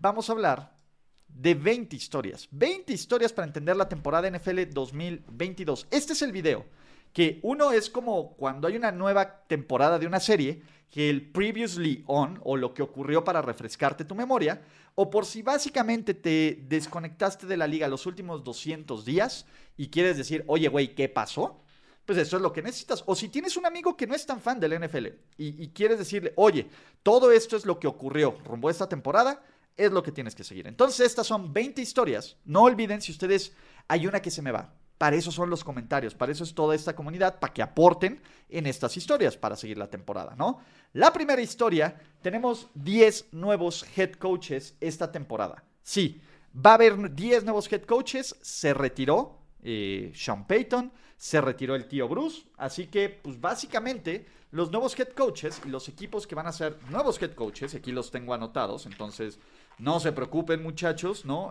Vamos a hablar de 20 historias. 20 historias para entender la temporada NFL 2022. Este es el video. Que uno es como cuando hay una nueva temporada de una serie, que el previously on, o lo que ocurrió para refrescarte tu memoria, o por si básicamente te desconectaste de la liga los últimos 200 días y quieres decir, oye, güey, ¿qué pasó? Pues eso es lo que necesitas. O si tienes un amigo que no es tan fan del NFL y, y quieres decirle, oye, todo esto es lo que ocurrió rumbo a esta temporada, es lo que tienes que seguir. Entonces, estas son 20 historias. No olviden si ustedes hay una que se me va. Para eso son los comentarios, para eso es toda esta comunidad, para que aporten en estas historias para seguir la temporada, ¿no? La primera historia, tenemos 10 nuevos head coaches esta temporada. Sí, va a haber 10 nuevos head coaches, se retiró eh, Sean Payton, se retiró el tío Bruce, así que pues básicamente los nuevos head coaches y los equipos que van a ser nuevos head coaches, aquí los tengo anotados, entonces no se preocupen muchachos, ¿no?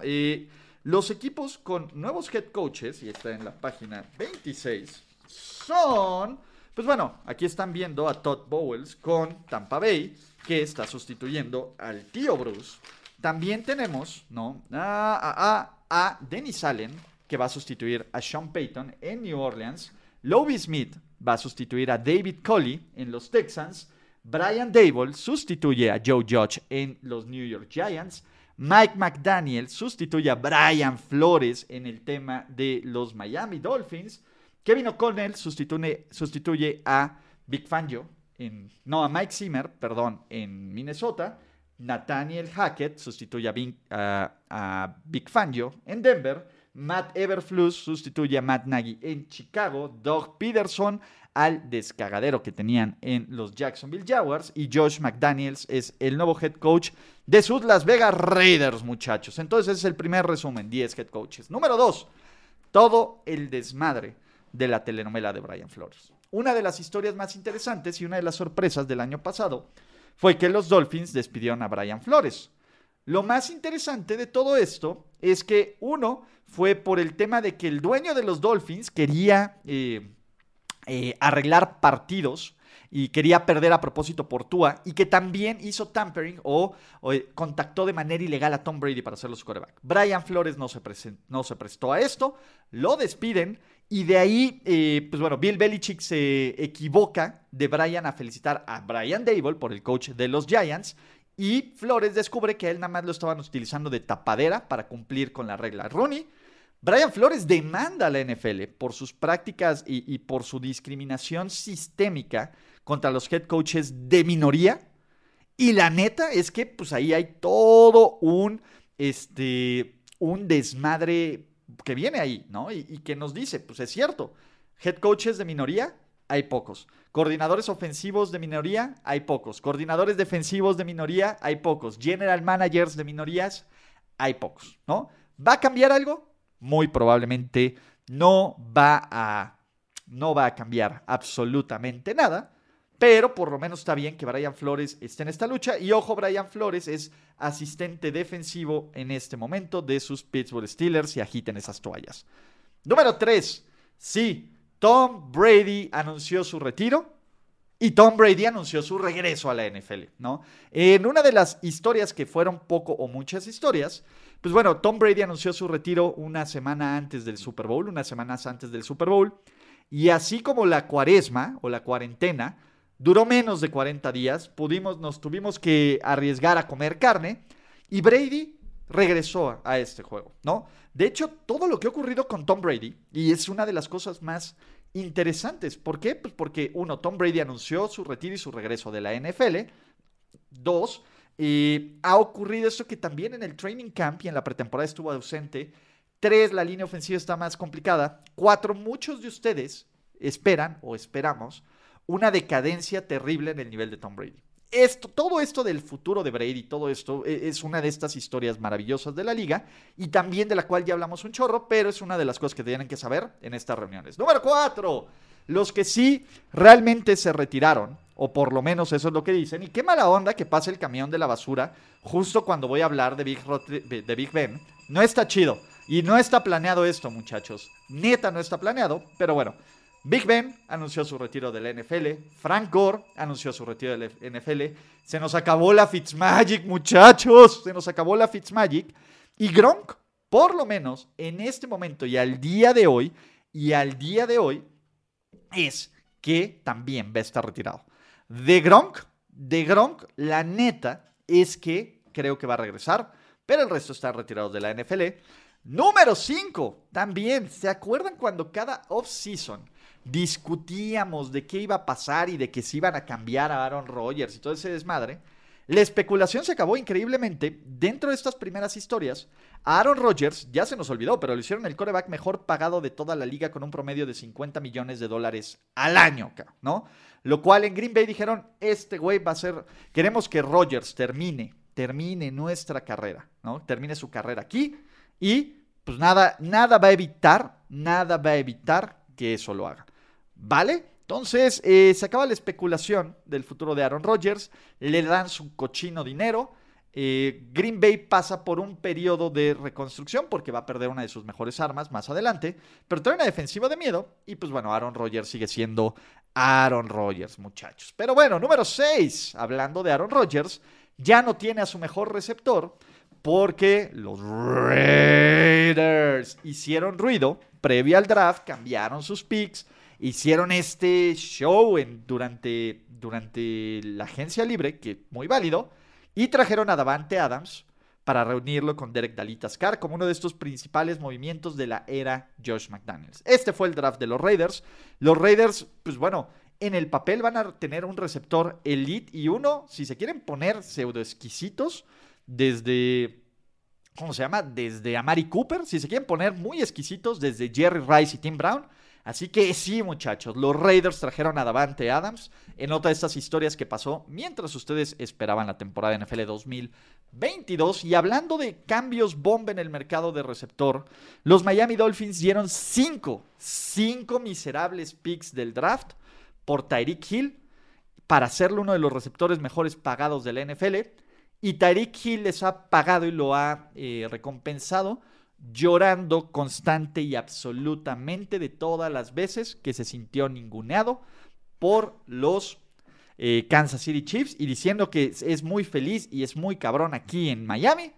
Los equipos con nuevos head coaches, y está en la página 26, son, pues bueno, aquí están viendo a Todd Bowles con Tampa Bay, que está sustituyendo al tío Bruce. También tenemos, ¿no? A, a, a Dennis Allen, que va a sustituir a Sean Payton en New Orleans. Lobby Smith va a sustituir a David Coley en los Texans. Brian Dable sustituye a Joe Judge en los New York Giants. Mike McDaniel sustituye a Brian Flores en el tema de los Miami Dolphins. Kevin O'Connell sustituye, a Big Fangio, en, no, a Mike Zimmer, perdón, en Minnesota. Nathaniel Hackett sustituye a, a Big Fangio en Denver. Matt Everflus sustituye a Matt Nagy en Chicago. Doug Peterson al descagadero que tenían en los Jacksonville Jaguars. Y Josh McDaniels es el nuevo head coach de sus Las Vegas Raiders, muchachos. Entonces ese es el primer resumen, 10 head coaches. Número 2, todo el desmadre de la telenovela de Brian Flores. Una de las historias más interesantes y una de las sorpresas del año pasado fue que los Dolphins despidieron a Brian Flores. Lo más interesante de todo esto es que uno fue por el tema de que el dueño de los Dolphins quería eh, eh, arreglar partidos y quería perder a propósito por Tua y que también hizo tampering o, eh, contactó de manera ilegal a Tom Brady para hacerlo su quarterback. Brian Flores no se, no se prestó a esto, lo despiden y de ahí, eh, pues bueno, Bill Belichick se equivoca de Brian a felicitar a Brian Dable por el coach de los Giants y Flores descubre que él nada más lo estaban utilizando de tapadera para cumplir con la regla. Rooney Brian Flores demanda a la NFL por sus prácticas y, por su discriminación sistémica contra los head coaches de minoría. Y la neta es que pues ahí hay todo un, este, un desmadre que viene ahí, ¿no? Y, y que nos dice, pues es cierto, head coaches de minoría, hay pocos. Coordinadores ofensivos de minoría, hay pocos. Coordinadores defensivos de minoría, hay pocos. General managers de minorías, hay pocos, ¿no? ¿Va a cambiar algo? Muy probablemente no va a, no va a cambiar absolutamente nada. Pero por lo menos está bien que Brian Flores esté en esta lucha. Y ojo, Brian Flores es asistente defensivo en este momento de sus Pittsburgh Steelers y agiten esas toallas. Número 3. Sí, Tom Brady anunció su retiro. Y Tom Brady anunció su regreso a la NFL, ¿no? En una de las historias que fueron poco o muchas historias, pues bueno, Tom Brady anunció su retiro una semana antes del Super Bowl, unas semanas antes del Super Bowl. Y así como la cuaresma o la cuarentena duró menos de 40 días, pudimos, nos tuvimos que arriesgar a comer carne y Brady regresó a este juego, ¿no? De hecho, todo lo que ha ocurrido con Tom Brady, y es una de las cosas más interesantes, ¿por qué? Pues porque uno, Tom Brady anunció su retiro y su regreso de la NFL, dos, eh, ha ocurrido esto que también en el training camp y en la pretemporada estuvo ausente, tres, la línea ofensiva está más complicada, cuatro, muchos de ustedes esperan o esperamos una decadencia terrible en el nivel de Tom Brady. Esto, todo esto del futuro de Brady, todo esto e, es una de estas historias maravillosas de la liga y también de la cual ya hablamos un chorro, pero es una de las cosas que tienen que saber en estas reuniones. Número cuatro, los que sí realmente se retiraron, o por lo menos eso es lo que dicen, y qué mala onda que pase el camión de la basura justo cuando voy a hablar de Big, Ben. No está chido. Y no está planeado esto, muchachos. Neta no está planeado, pero bueno. Big Ben anunció su retiro del NFL. Frank Gore anunció su retiro del NFL. Se nos acabó la Fitzmagic, muchachos. Se nos acabó la Fitzmagic. Y Gronk, por lo menos en este momento y al día de hoy, y al día de hoy, es que también va a estar retirado. De Gronk, de Gronk, la neta es que creo que va a regresar, pero el resto está retirado de la NFL. Número 5, también, ¿se acuerdan cuando cada off-season discutíamos de qué iba a pasar y de que se iban a cambiar a Aaron Rodgers y todo ese desmadre, la especulación se acabó increíblemente. Dentro de estas primeras historias, a Aaron Rodgers ya se nos olvidó, pero le hicieron el coreback mejor pagado de toda la liga con un promedio de 50 millones de dólares al año, ¿no? Lo cual en Green Bay dijeron, este güey va a ser, queremos que Rodgers termine, termine nuestra carrera, ¿no? Termine su carrera aquí y pues nada, nada va a evitar, nada va a evitar que eso lo haga. ¿Vale? Entonces, eh, se acaba la especulación del futuro de Aaron Rodgers, le dan su cochino dinero. Eh, Green Bay pasa por un periodo de reconstrucción porque va a perder una de sus mejores armas más adelante, pero trae una defensiva de miedo y pues bueno, Aaron Rodgers sigue siendo Aaron Rodgers, muchachos. Pero bueno, número 6, hablando de Aaron Rodgers, ya no tiene a su mejor receptor porque los Raiders hicieron ruido previo al draft, cambiaron sus picks hicieron este show en, durante, durante la agencia libre, que muy válido, y trajeron a Davante Adams para reunirlo con Derek Dalitascar como uno de estos principales movimientos de la era Josh McDaniels. Este fue el draft de los Raiders. Los Raiders, pues bueno, en el papel van a tener un receptor elite y uno, si se quieren poner pseudo exquisitos, desde ¿cómo se llama? Desde Amari Cooper, si se quieren poner muy exquisitos, desde Jerry Rice y Tim Brown, Así que sí, muchachos, los Raiders trajeron a Davante Adams en otra de estas historias que pasó mientras ustedes esperaban la temporada de NFL 2022. Y hablando de cambios bomba en el mercado de receptor, los Miami Dolphins dieron cinco, cinco miserables picks del draft por Tyreek Hill para hacerlo uno de los receptores mejores pagados de la NFL. Y Tyreek Hill les ha pagado y lo ha eh, recompensado llorando constante y absolutamente de todas las veces que se sintió ninguneado por los eh, Kansas City Chiefs y diciendo que es muy feliz y es muy cabrón aquí en Miami,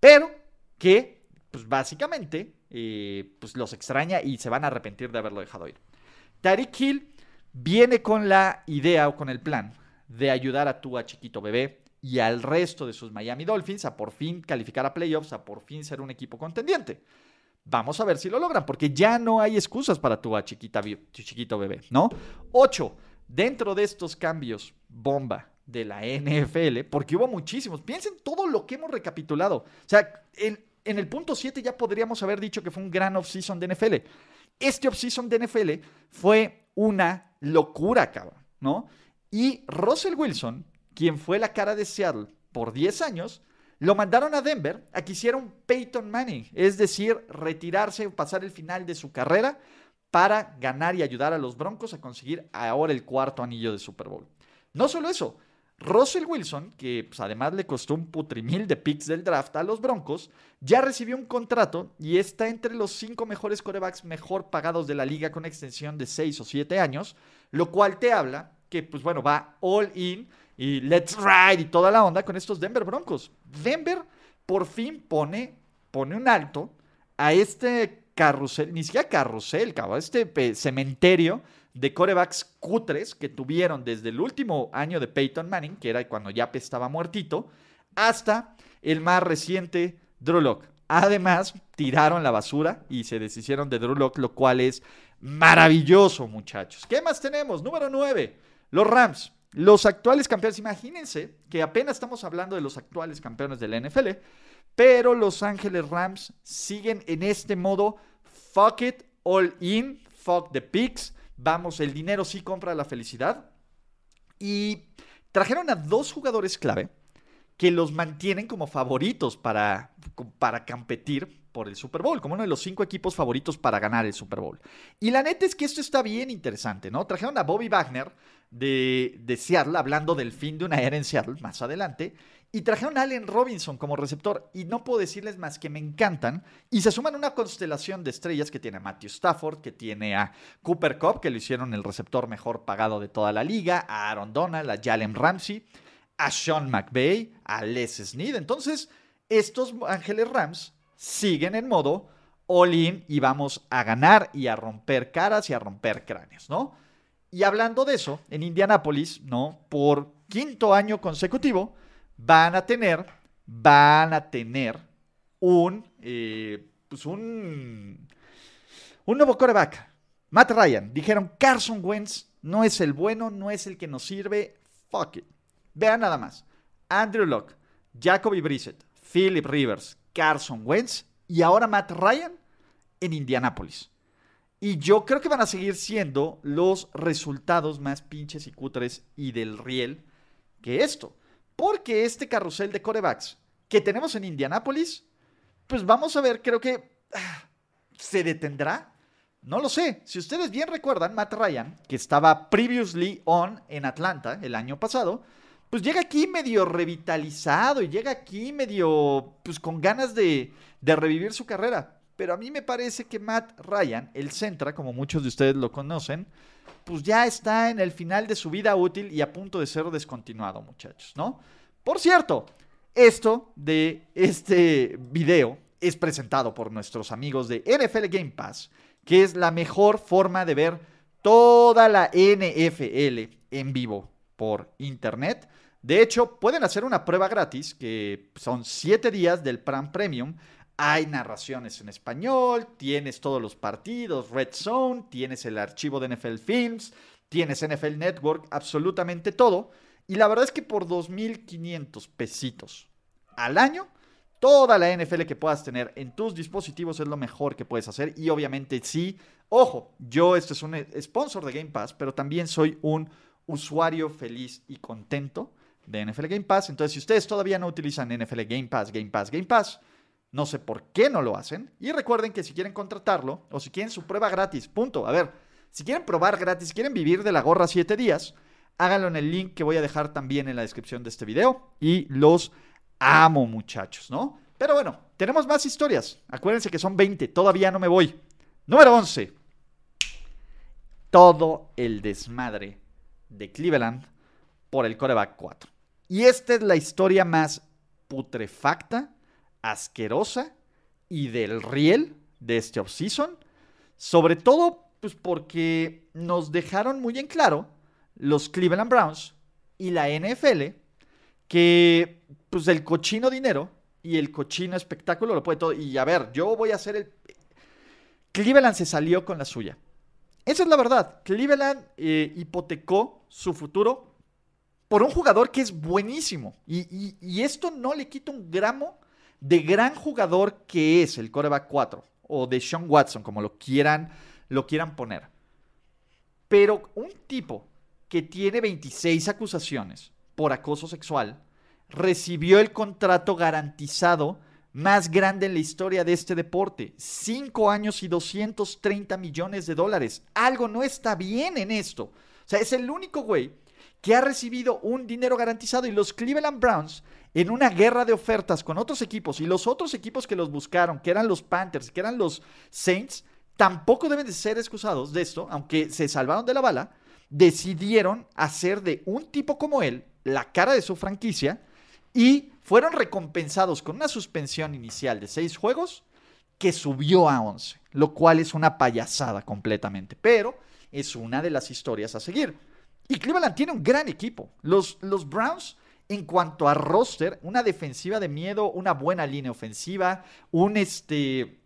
pero que pues básicamente eh, pues los extraña y se van a arrepentir de haberlo dejado ir. Tariq Hill viene con la idea o con el plan de ayudar a tu a chiquito bebé y al resto de sus Miami Dolphins a por fin calificar a playoffs, a por fin ser un equipo contendiente. Vamos a ver si lo logran, porque ya no hay excusas para tu chiquita, chiquito bebé, ¿no? Ocho, dentro de estos cambios bomba de la NFL, porque hubo muchísimos, piensen todo lo que hemos recapitulado. O sea, en, en el punto 7 ya podríamos haber dicho que fue un gran offseason de NFL. Este offseason de NFL fue una locura, cabrón, ¿no? Y Russell Wilson quien fue la cara de Seattle por 10 años, lo mandaron a Denver a que hiciera un Peyton Manning, es decir, retirarse o pasar el final de su carrera para ganar y ayudar a los Broncos a conseguir ahora el cuarto anillo de Super Bowl. No solo eso, Russell Wilson, que pues, además le costó un putrimil de picks del draft a los Broncos, ya recibió un contrato y está entre los cinco mejores corebacks mejor pagados de la liga con extensión de 6 o 7 años, lo cual te habla que, pues bueno, va all in y Let's Ride y toda la onda con estos Denver Broncos. Denver por fin pone, pone un alto a este carrusel, ni siquiera carrusel, cabrón, este cementerio de corebacks cutres que tuvieron desde el último año de Peyton Manning, que era cuando ya estaba muertito, hasta el más reciente Drew Lock. Además, tiraron la basura y se deshicieron de Drew Lock, lo cual es maravilloso, muchachos. ¿Qué más tenemos? Número 9, los Rams. Los actuales campeones, imagínense que apenas estamos hablando de los actuales campeones de la NFL, pero Los Ángeles Rams siguen en este modo fuck it, all in, fuck the pigs. Vamos, el dinero sí compra la felicidad. Y trajeron a dos jugadores clave que los mantienen como favoritos para, para competir por el Super Bowl, como uno de los cinco equipos favoritos para ganar el Super Bowl. Y la neta es que esto está bien interesante, ¿no? Trajeron a Bobby Wagner de, de Seattle, hablando del fin de una era en Seattle más adelante, y trajeron a Allen Robinson como receptor. Y no puedo decirles más que me encantan. Y se suman una constelación de estrellas que tiene a Matthew Stafford, que tiene a Cooper Cup, que lo hicieron el receptor mejor pagado de toda la liga, a Aaron Donald, a Jalen Ramsey, a Sean McVay, a Les Snead. Entonces, estos Ángeles Rams siguen en modo all-in y vamos a ganar y a romper caras y a romper cráneos, ¿no? Y hablando de eso, en Indianápolis, ¿no? Por quinto año consecutivo, van a tener, van a tener un, eh, pues un, un nuevo coreback. Matt Ryan. Dijeron, Carson Wentz no es el bueno, no es el que nos sirve. Fuck it. Vean nada más. Andrew Locke, Jacoby Brissett, Philip Rivers, Carson Wentz y ahora Matt Ryan en Indianápolis. Y yo creo que van a seguir siendo los resultados más pinches y cutres y del riel que esto. Porque este carrusel de corebacks que tenemos en Indianápolis, pues vamos a ver, creo que ah, se detendrá. No lo sé. Si ustedes bien recuerdan, Matt Ryan, que estaba previously on en Atlanta el año pasado, pues llega aquí medio revitalizado y llega aquí medio, pues con ganas de, de revivir su carrera. Pero a mí me parece que Matt Ryan, el Centra, como muchos de ustedes lo conocen, pues ya está en el final de su vida útil y a punto de ser descontinuado, muchachos, ¿no? Por cierto, esto de este video es presentado por nuestros amigos de NFL Game Pass, que es la mejor forma de ver toda la NFL en vivo por internet. De hecho, pueden hacer una prueba gratis, que son 7 días del Plan Premium. Hay narraciones en español, tienes todos los partidos, Red Zone, tienes el archivo de NFL Films, tienes NFL Network, absolutamente todo. Y la verdad es que por 2.500 pesitos al año, toda la NFL que puedas tener en tus dispositivos es lo mejor que puedes hacer. Y obviamente sí, ojo, yo este es un sponsor de Game Pass, pero también soy un usuario feliz y contento de NFL Game Pass. Entonces, si ustedes todavía no utilizan NFL Game Pass, Game Pass, Game Pass, no sé por qué no lo hacen. Y recuerden que si quieren contratarlo o si quieren su prueba gratis, punto. A ver, si quieren probar gratis, si quieren vivir de la gorra 7 días, háganlo en el link que voy a dejar también en la descripción de este video. Y los amo, muchachos, ¿no? Pero bueno, tenemos más historias. Acuérdense que son 20, todavía no me voy. Número 11. Todo el desmadre de Cleveland por el coreback 4. Y esta es la historia más putrefacta, asquerosa y del riel de este offseason. Sobre todo, pues porque nos dejaron muy en claro los Cleveland Browns y la NFL que pues el cochino dinero y el cochino espectáculo lo puede todo. Y a ver, yo voy a hacer el... Cleveland se salió con la suya. Esa es la verdad. Cleveland eh, hipotecó su futuro por un jugador que es buenísimo. Y, esto no le quita un gramo de gran jugador que es el coreback 4 o de Sean Watson, como lo quieran, lo quieran poner. Pero un tipo que tiene 26 acusaciones por acoso sexual recibió el contrato garantizado más grande en la historia de este deporte. Cinco años y 230 millones de dólares. Algo no está bien en esto. O sea, es el único güey que ha recibido un dinero garantizado y los Cleveland Browns en una guerra de ofertas con otros equipos y los otros equipos que los buscaron, que eran los Panthers, que eran los Saints, tampoco deben de ser excusados de esto, aunque se salvaron de la bala, decidieron hacer de un tipo como él la cara de su franquicia y fueron recompensados con una suspensión inicial de seis juegos que subió a 11. lo cual es una payasada completamente, pero es una de las historias a seguir. Y Cleveland tiene un gran equipo. Los, los Browns, en cuanto a roster, una defensiva de miedo, una buena línea ofensiva, un, este,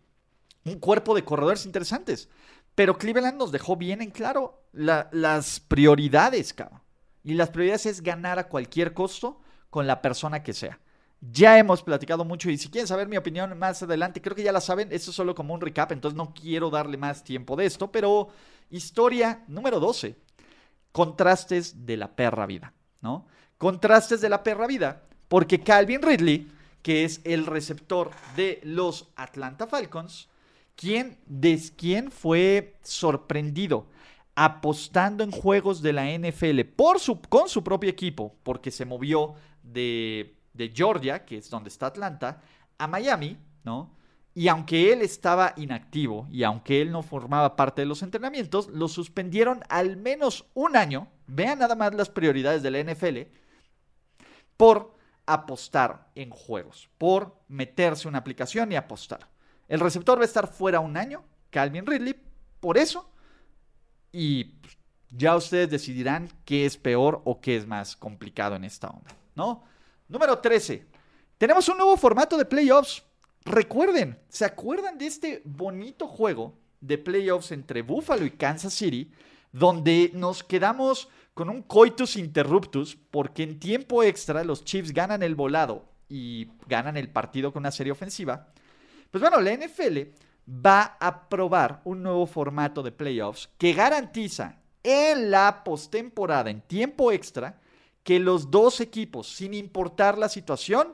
un cuerpo de corredores interesantes. Pero Cleveland nos dejó bien en claro las prioridades, cabrón. Y las prioridades es ganar a cualquier costo con la persona que sea. Ya hemos platicado mucho y si quieren saber mi opinión más adelante, creo que ya la saben, esto es solo como un recap, entonces no quiero darle más tiempo de esto, pero historia número 12, contrastes de la perra vida, ¿no? Contrastes de la perra vida, porque Calvin Ridley, que es el receptor de los Atlanta Falcons, quien, des, quien fue sorprendido apostando en juegos de la NFL por con su propio equipo, porque se movió de, de Georgia, que es donde está Atlanta, a Miami, ¿no? Y aunque él estaba inactivo y aunque él no formaba parte de los entrenamientos, lo suspendieron al menos un año. Vean nada más las prioridades de la NFL por apostar en juegos, por meterse una aplicación y apostar. El receptor va a estar fuera un año, Calvin Ridley, por eso. Y ya ustedes decidirán qué es peor o qué es más complicado en esta onda, ¿no? Número 13. Tenemos un nuevo formato de playoffs. Recuerden, ¿se acuerdan de este bonito juego de playoffs entre Buffalo y Kansas City? Donde nos quedamos con un coitus interruptus porque en tiempo extra los Chiefs ganan el volado y ganan el partido con una serie ofensiva. Pues bueno, la NFL va a probar un nuevo formato de playoffs que garantiza en la postemporada, en tiempo extra, que los dos equipos, sin importar la situación,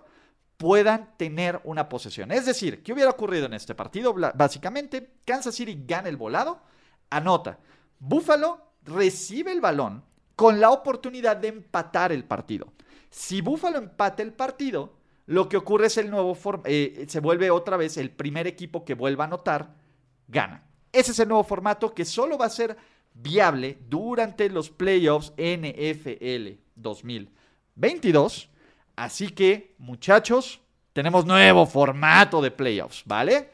puedan tener una posesión. Es decir, ¿qué hubiera ocurrido en este partido? Básicamente, Kansas City gana el volado, anota. Buffalo recibe el balón con la oportunidad de empatar el partido. Si Buffalo empata el partido, lo que ocurre es el nuevo eh, se vuelve otra vez el primer equipo que vuelva a anotar, gana. Ese es el nuevo formato que solo va a ser viable durante los playoffs NFL 2022. Así que, muchachos, tenemos nuevo formato de playoffs, ¿vale?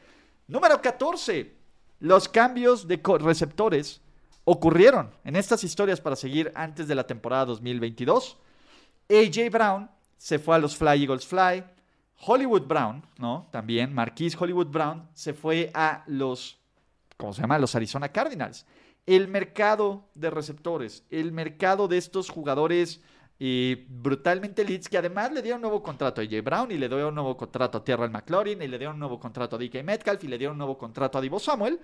Número 14. Los cambios de receptores ocurrieron en estas historias para seguir antes de la temporada 2022. AJ Brown se fue a los Fly Eagles Fly. Hollywood Brown, ¿no? También Marquise Hollywood Brown se fue a los, ¿cómo se llama? Los Arizona Cardinals. El mercado de receptores, el mercado de estos jugadores eh, brutalmente leads que además le dieron un nuevo contrato a AJ Brown y le dieron un nuevo contrato a Terrell McLaurin y le dieron un nuevo contrato a DK Metcalf y le dieron un nuevo contrato a Divo Samuel.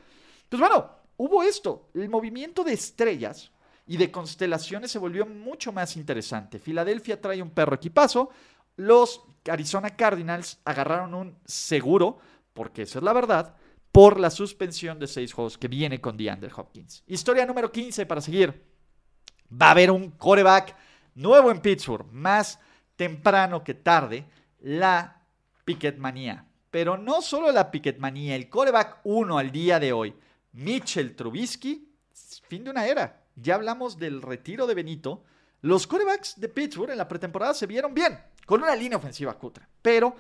Pues bueno, hubo esto, el movimiento de estrellas y de constelaciones se volvió mucho más interesante. Filadelfia trae un perro equipazo. Los Arizona Cardinals agarraron un seguro, porque esa es la verdad, por la suspensión de seis juegos que viene con DeAndre Hopkins. Historia número 15 para seguir. Va a haber un coreback nuevo en Pittsburgh, más temprano que tarde, la Picketmanía. Pero no solo la Picketmanía, el coreback 1 al día de hoy, Mitchell Trubisky, fin de una era ya hablamos del retiro de Benito. Los quarterbacks de Pittsburgh en la pretemporada se vieron bien, con una línea ofensiva cutra. Pero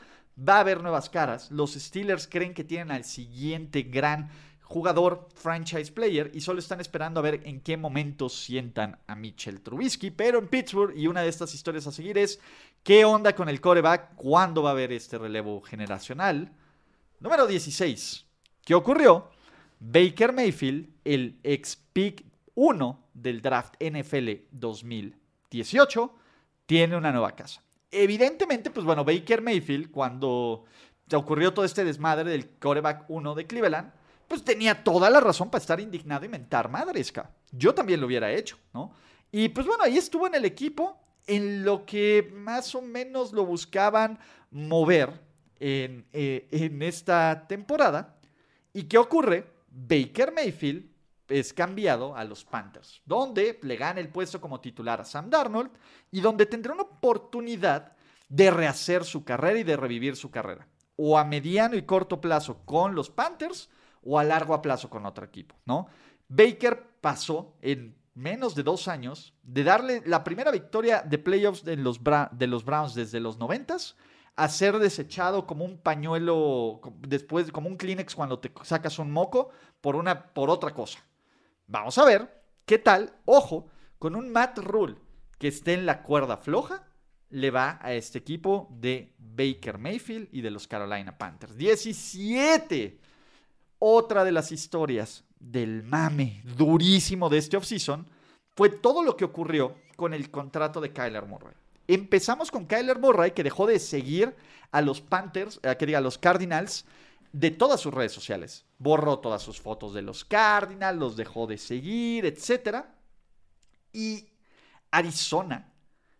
va a haber nuevas caras. Los Steelers creen que tienen al siguiente gran jugador, franchise player, y solo están esperando a ver en qué momento sientan a Mitchell Trubisky. Pero en Pittsburgh, y una de estas historias a seguir es, ¿qué onda con el coreback? ¿Cuándo va a haber este relevo generacional? Número 16. ¿Qué ocurrió? Baker Mayfield, el ex pick 1 del draft NFL 2018 tiene una nueva casa. Evidentemente, pues bueno, Baker Mayfield, cuando se ocurrió todo este desmadre del coreback 1 de Cleveland, pues tenía toda la razón para estar indignado y mentar madres, Yo también lo hubiera hecho, ¿no? Y pues bueno, ahí estuvo en el equipo en lo que más o menos lo buscaban mover en, eh, en esta temporada. ¿Y qué ocurre? Baker Mayfield es cambiado a los Panthers, donde le gana el puesto como titular a Sam Darnold y donde tendrá una oportunidad de rehacer su carrera y de revivir su carrera, o a mediano y corto plazo con los Panthers o a largo plazo con otro equipo, ¿no? Baker pasó en menos de dos años de darle la primera victoria de playoffs de los, de los Browns desde los 90 a ser desechado como un pañuelo, después como un Kleenex cuando te sacas un moco por, una, por otra cosa. Vamos a ver qué tal, ojo, con un Matt Rule que esté en la cuerda floja, le va a este equipo de Baker Mayfield y de los Carolina Panthers. 17. Otra de las historias del mame durísimo de este offseason fue todo lo que ocurrió con el contrato de Kyler Murray. Empezamos con Kyler Murray, que dejó de seguir a los Panthers, eh, que diga, a los Cardinals, de todas sus redes sociales. Borró todas sus fotos de los Cardinals, los dejó de seguir, etc. Y Arizona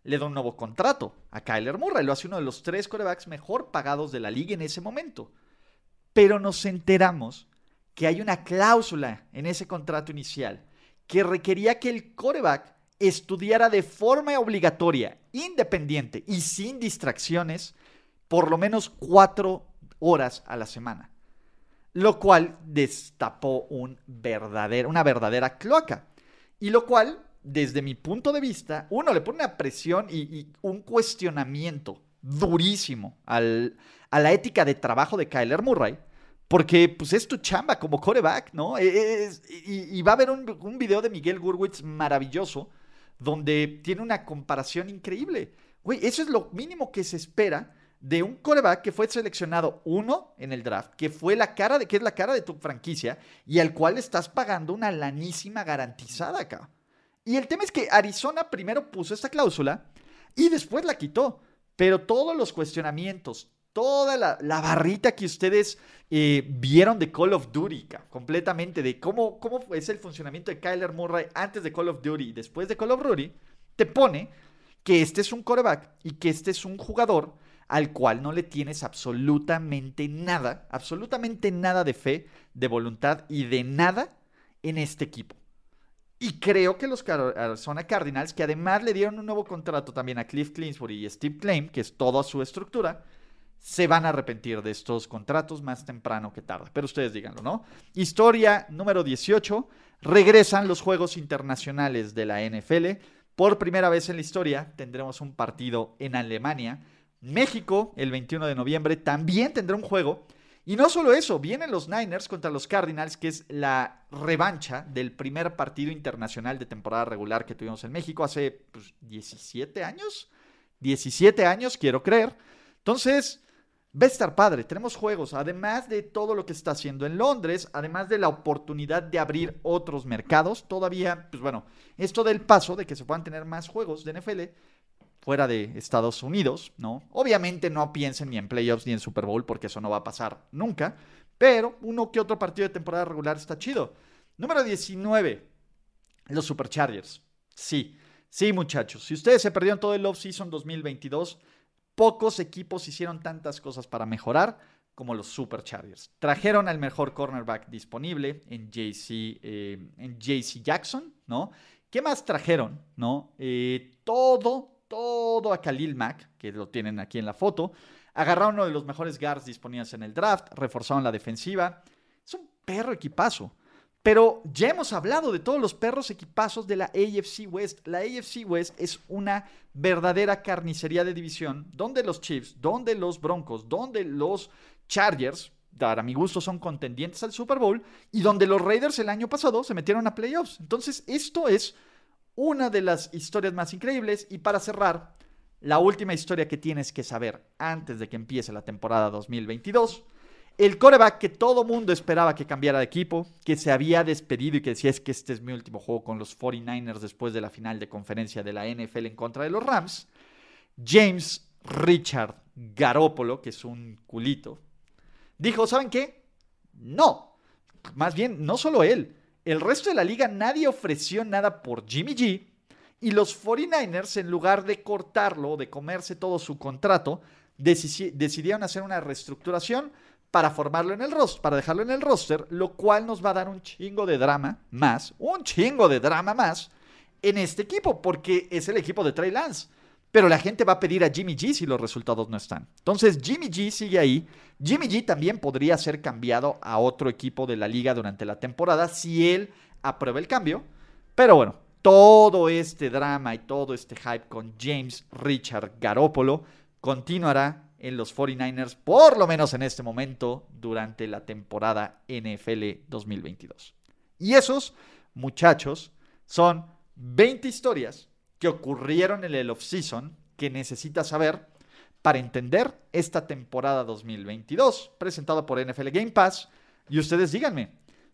le da un nuevo contrato a Kyler Murray. Lo hace uno de los tres corebacks mejor pagados de la liga en ese momento. Pero nos enteramos que hay una cláusula en ese contrato inicial que requería que el coreback estudiara de forma obligatoria, independiente y sin distracciones, por lo menos cuatro horas a la semana. Lo cual destapó un una verdadera cloaca. Y lo cual, desde mi punto de vista, uno le pone una presión y, un cuestionamiento durísimo a la ética de trabajo de Kyler Murray. Porque pues es tu chamba como coreback, ¿no? E, y, va a haber un, un video de Miguel Gurwitz maravilloso donde tiene una comparación increíble. Güey, eso es lo mínimo que se espera de un coreback que fue seleccionado uno en el draft, que fue la cara de, que es la cara de tu franquicia y al cual estás pagando una lanísima garantizada acá. Y el tema es que Arizona primero puso esta cláusula y después la quitó. Pero todos los cuestionamientos, toda la, barrita que ustedes eh, vieron de Call of Duty, completamente, de cómo, cómo es el funcionamiento de Kyler Murray antes de Call of Duty y después de Call of Duty, te pone que este es un coreback y que este es un jugador al cual no le tienes absolutamente nada, absolutamente nada de fe, de voluntad y de nada en este equipo. Y creo que los Arizona Cardinals, que además le dieron un nuevo contrato también a Cliff Clinsbury y Steve Claim, que es toda su estructura, se van a arrepentir de estos contratos más temprano que tarde. Pero ustedes díganlo, ¿no? Historia número 18. Regresan los Juegos Internacionales de la NFL. Por primera vez en la historia tendremos un partido en Alemania. México, el 21 de noviembre, también tendrá un juego. Y no solo eso, vienen los Niners contra los Cardinals, que es la revancha del primer partido internacional de temporada regular que tuvimos en México hace 17 pues, años. 17 años, quiero creer. Entonces, Va a estar padre, tenemos juegos, además de todo lo que está haciendo en Londres, además de la oportunidad de abrir otros mercados, todavía, pues bueno, esto del paso de que se puedan tener más juegos de NFL fuera de Estados Unidos, ¿no? Obviamente no piensen ni en playoffs ni en Super Bowl porque eso no va a pasar nunca, pero uno que otro partido de temporada regular está chido. Número 19, los Superchargers. Sí, sí muchachos, si ustedes se perdieron todo el off-season 2022, Pocos equipos hicieron tantas cosas para mejorar como los Superchargers. Trajeron al mejor cornerback disponible en JC, eh, Jackson, ¿no? ¿Qué más trajeron? ¿No? Eh, todo, todo a Khalil Mack, que lo tienen aquí en la foto. Agarraron uno de los mejores guards disponibles en el draft, reforzaron la defensiva. Es un perro equipazo. Pero ya hemos hablado de todos los perros equipazos de la AFC West. La AFC West es una verdadera carnicería de división donde los Chiefs, donde los Broncos, donde los Chargers, a mi gusto, son contendientes al Super Bowl y donde los Raiders el año pasado se metieron a playoffs. Entonces, esto es una de las historias más increíbles. Y para cerrar, la última historia que tienes que saber antes de que empiece la temporada 2022 el coreback que todo mundo esperaba que cambiara de equipo, que se había despedido y que decía es que este es mi último juego con los 49ers después de la final de conferencia de la NFL en contra de los Rams, James Richard Garópolo, que es un culito, dijo, ¿saben qué? No. Más bien, no solo él. El resto de la liga nadie ofreció nada por Jimmy G. Y los 49ers, en lugar de cortarlo, de comerse todo su contrato, decidieron hacer una reestructuración para formarlo en el roster, para dejarlo en el roster, lo cual nos va a dar un chingo de drama más, un chingo de drama más en este equipo, porque es el equipo de Trey Lance. Pero la gente va a pedir a Jimmy G si los resultados no están. Entonces Jimmy G sigue ahí. Jimmy G también podría ser cambiado a otro equipo de la liga durante la temporada si él aprueba el cambio. Pero bueno, todo este drama y todo este hype con James Richard Garoppolo continuará en los 49ers, por lo menos en este momento, durante la temporada NFL 2022. Y esos, muchachos, son 20 historias que ocurrieron en el off-season que necesitas saber para entender esta temporada 2022, presentado por NFL Game Pass. Y ustedes díganme,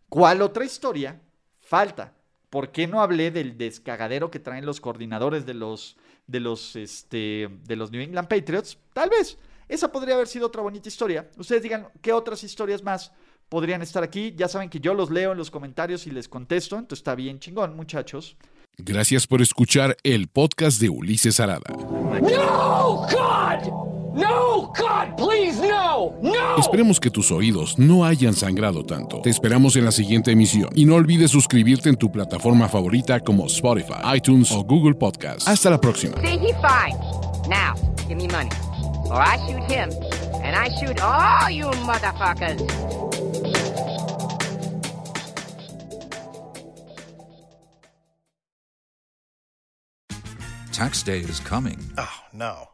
¿cuál otra historia falta? ¿Por qué no hablé del descagadero que traen los coordinadores de los, de los, este, de los New England Patriots? Tal vez. Esa podría haber sido otra bonita historia. Ustedes digan qué otras historias más podrían estar aquí. Ya saben que yo los leo en los comentarios y les contesto. Entonces está bien chingón, muchachos. Gracias por escuchar el podcast de Ulises Arada. No, God! No, God, please, no! No! Esperemos que tus oídos no hayan sangrado tanto. Te esperamos en la siguiente emisión. Y no olvides suscribirte en tu plataforma favorita como Spotify, iTunes o Google Podcast. Hasta la próxima. See, he fine. Now, give me money. Or I shoot him, and I shoot all you motherfuckers. Tax day is coming. Oh, no.